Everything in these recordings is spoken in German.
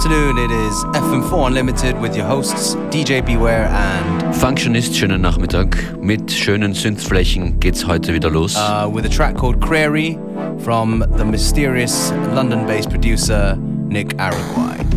afternoon. It is FM4 Unlimited with your hosts DJ Beware and Functionist. Schönen Nachmittag. Mit schönen Synthflächen geht's heute wieder los. Uh, with a track called Crary from the mysterious London-based producer Nick Araguay.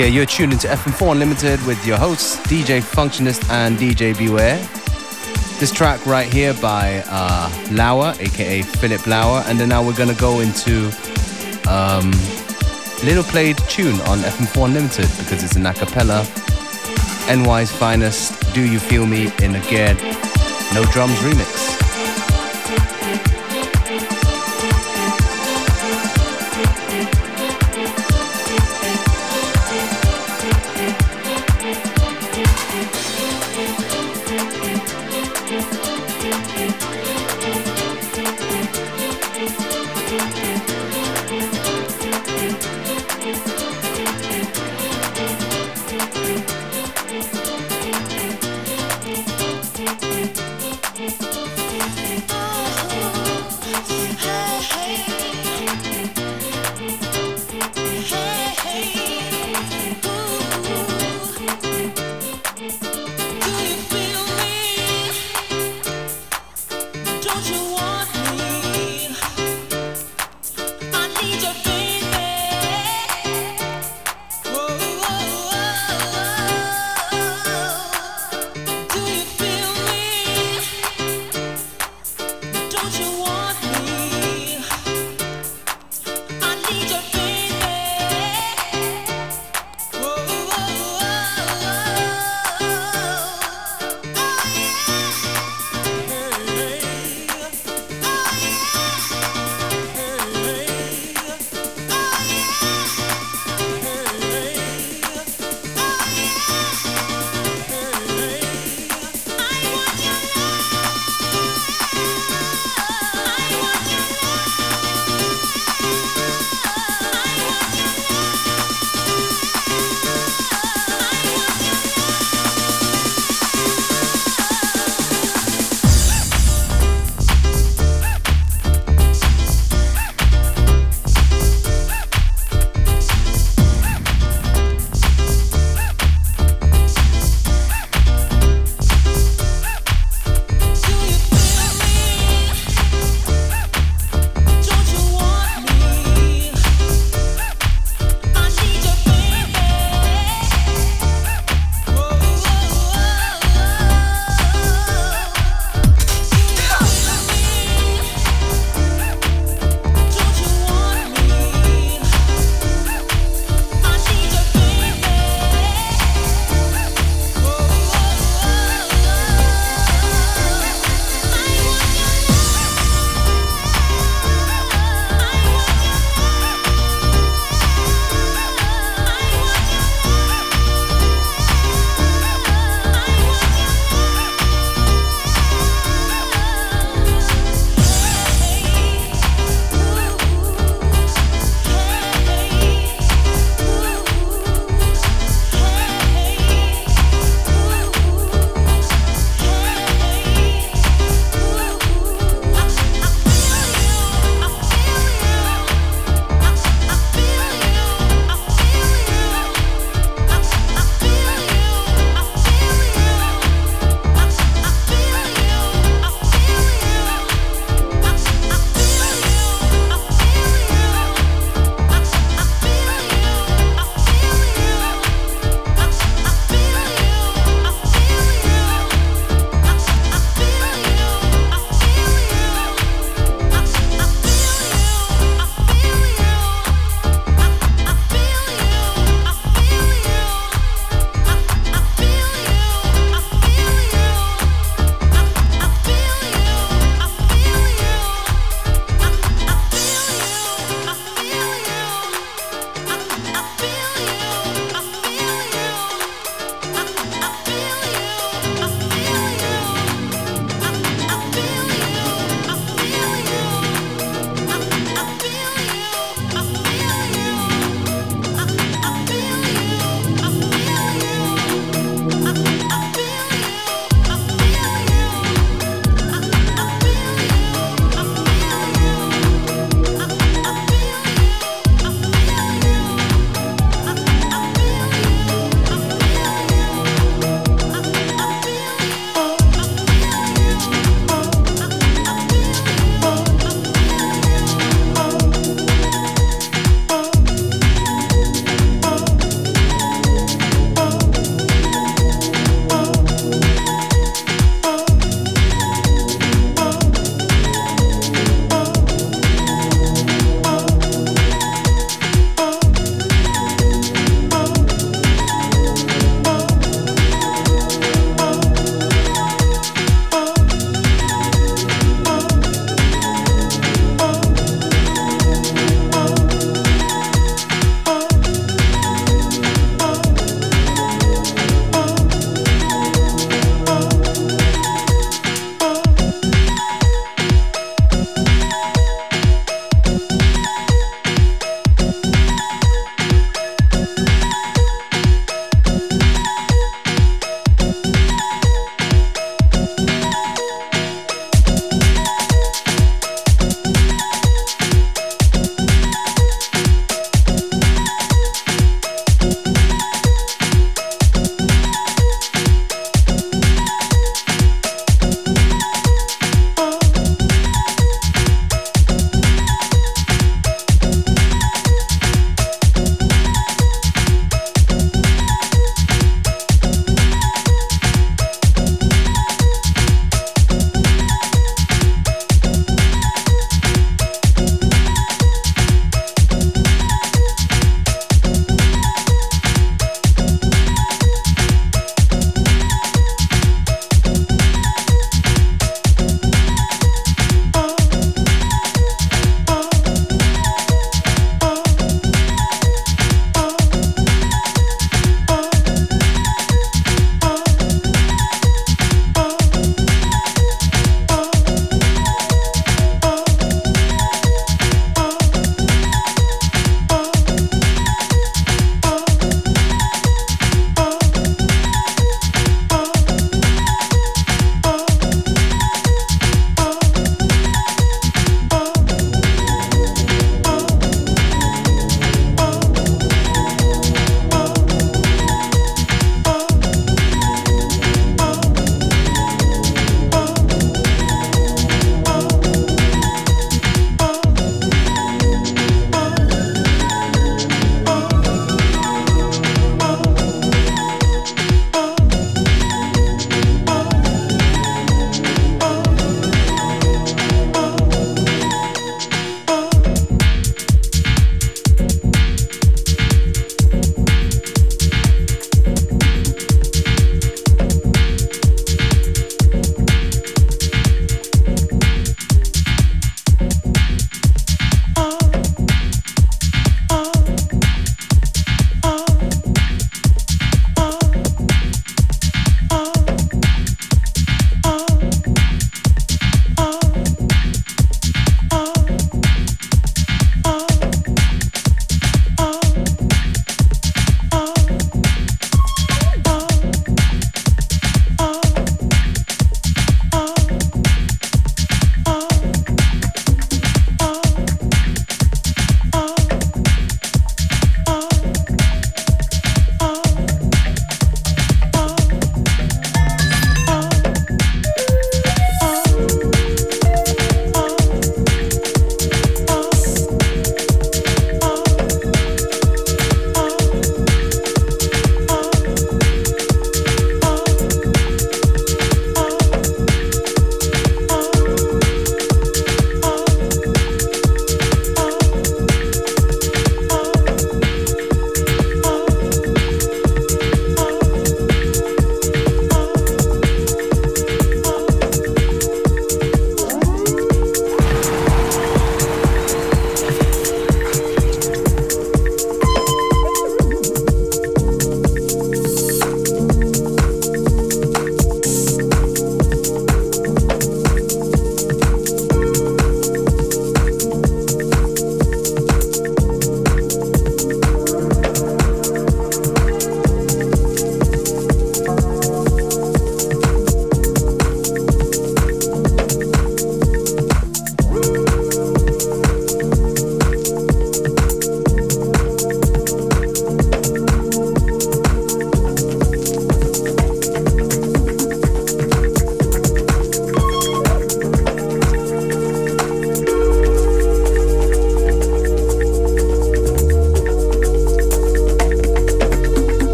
Yeah, you're tuned into FM4 Unlimited with your hosts, DJ Functionist and DJ Beware. This track right here by uh, Lauer, aka Philip Lauer, and then now we're gonna go into um, little played tune on FM4 Unlimited because it's an a cappella. NY's finest, Do You Feel Me in a Ged No Drums remix.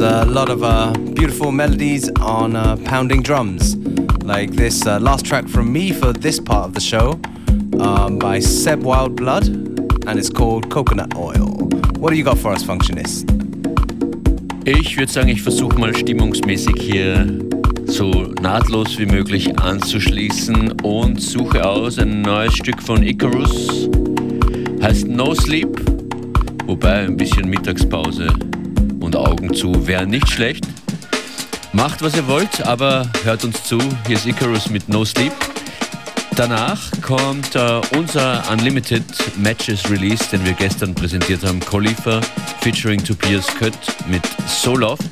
A lot of uh, beautiful melodies on uh, pounding drums, like this uh, last track from me for this part of the show by Seb Wildblood, and it's called Coconut Oil. What do you got for us, Functionist? Ich würde sagen, ich versuche mal stimmungsmäßig hier so nahtlos wie möglich anzuschließen und suche aus ein neues Stück von Icarus. Heißt No Sleep, wobei ein bisschen Mittagspause Augen zu wären nicht schlecht. Macht was ihr wollt, aber hört uns zu. Hier ist Icarus mit No Sleep. Danach kommt äh, unser Unlimited Matches Release, den wir gestern präsentiert haben. Khalifa featuring Tobias Kött mit So Loft.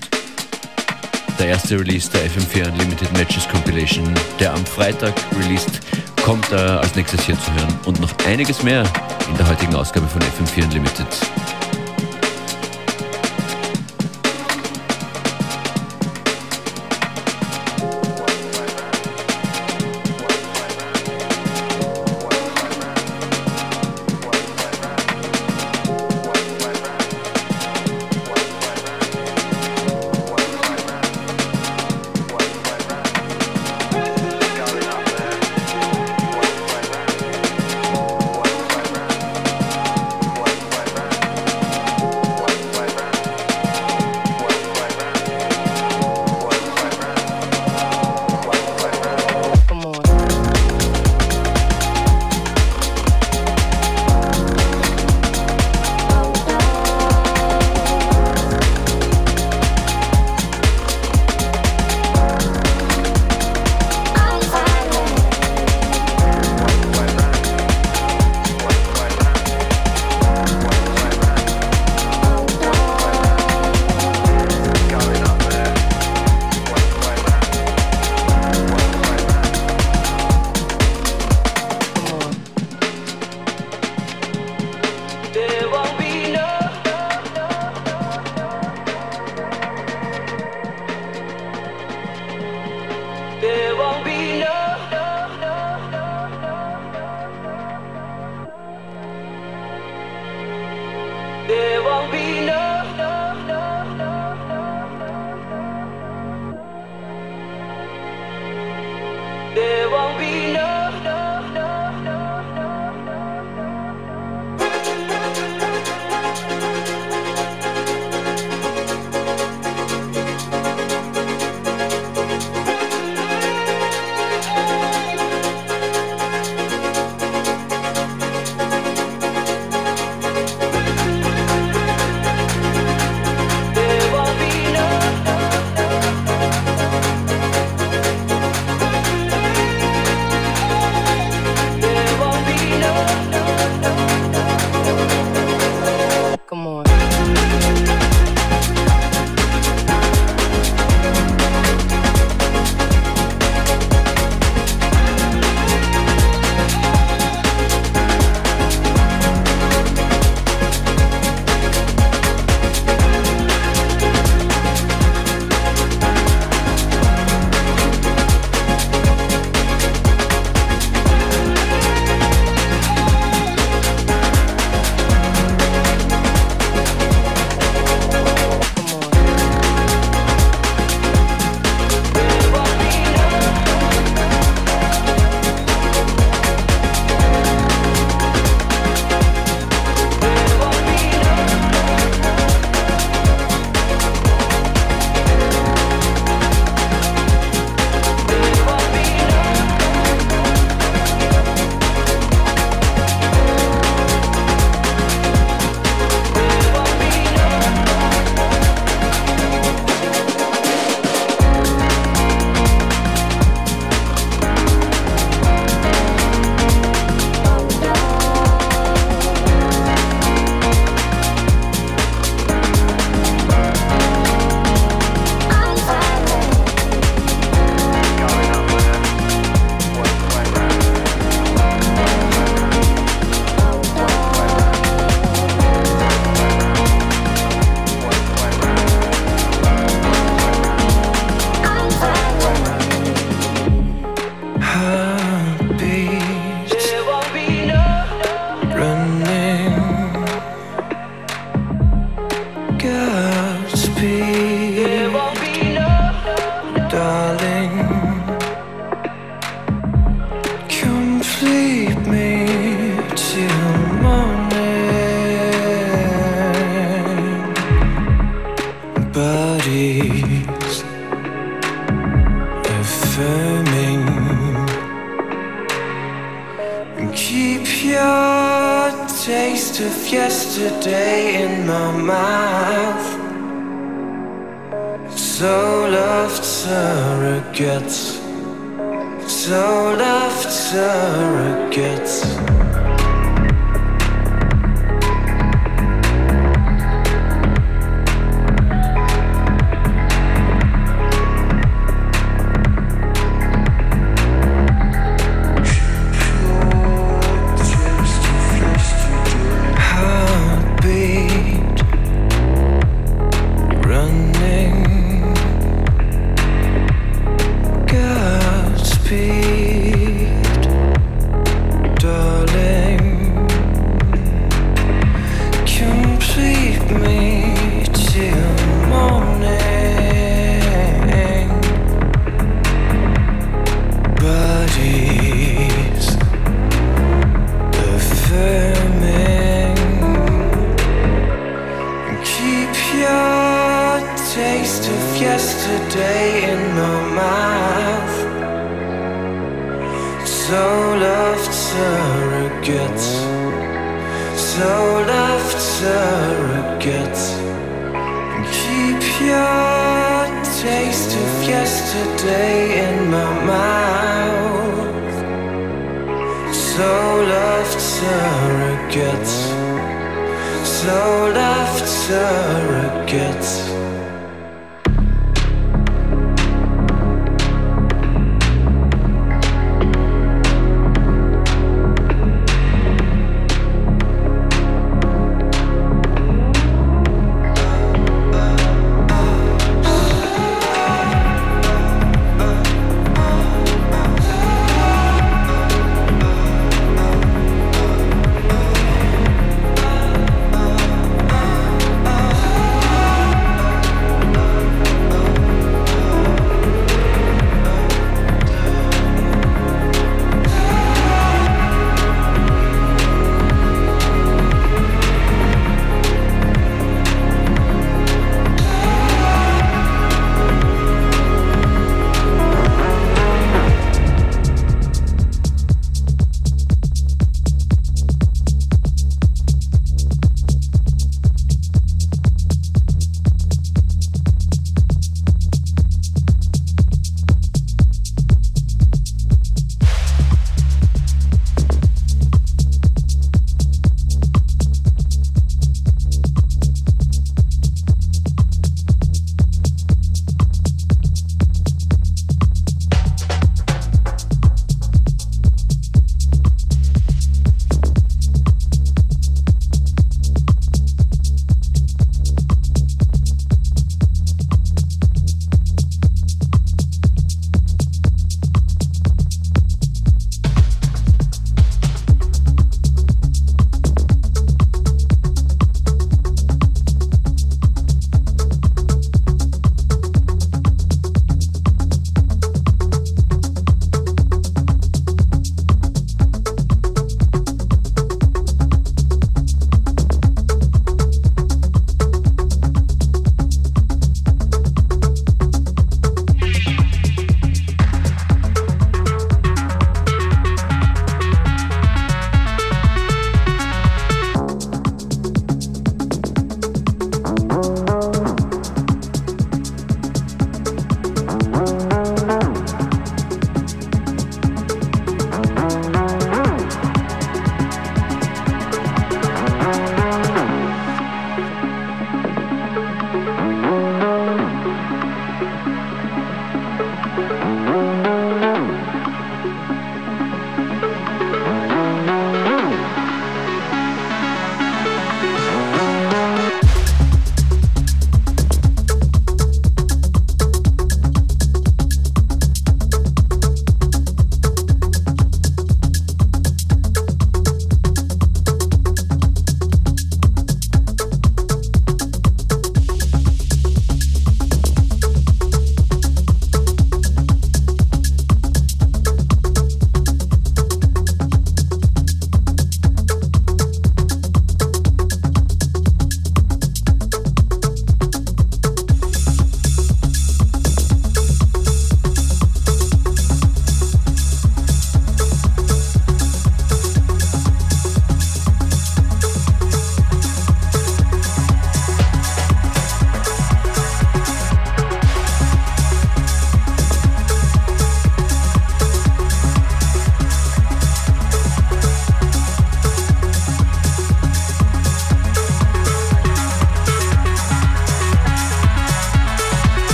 Der erste Release der FM4 Unlimited Matches Compilation, der am Freitag released, kommt äh, als nächstes hier zu hören. Und noch einiges mehr in der heutigen Ausgabe von FM4 Unlimited.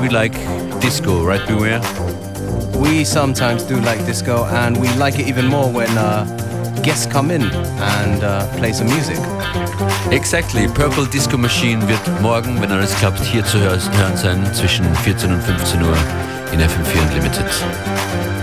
We like disco, right, Beware? We sometimes do like disco, and we like it even more when uh, guests come in and uh, play some music. Exactly. Purple Disco Machine wird morgen, wenn alles klappt, hier zu hören sein zwischen 14 und 15 Uhr in FM4 Unlimited.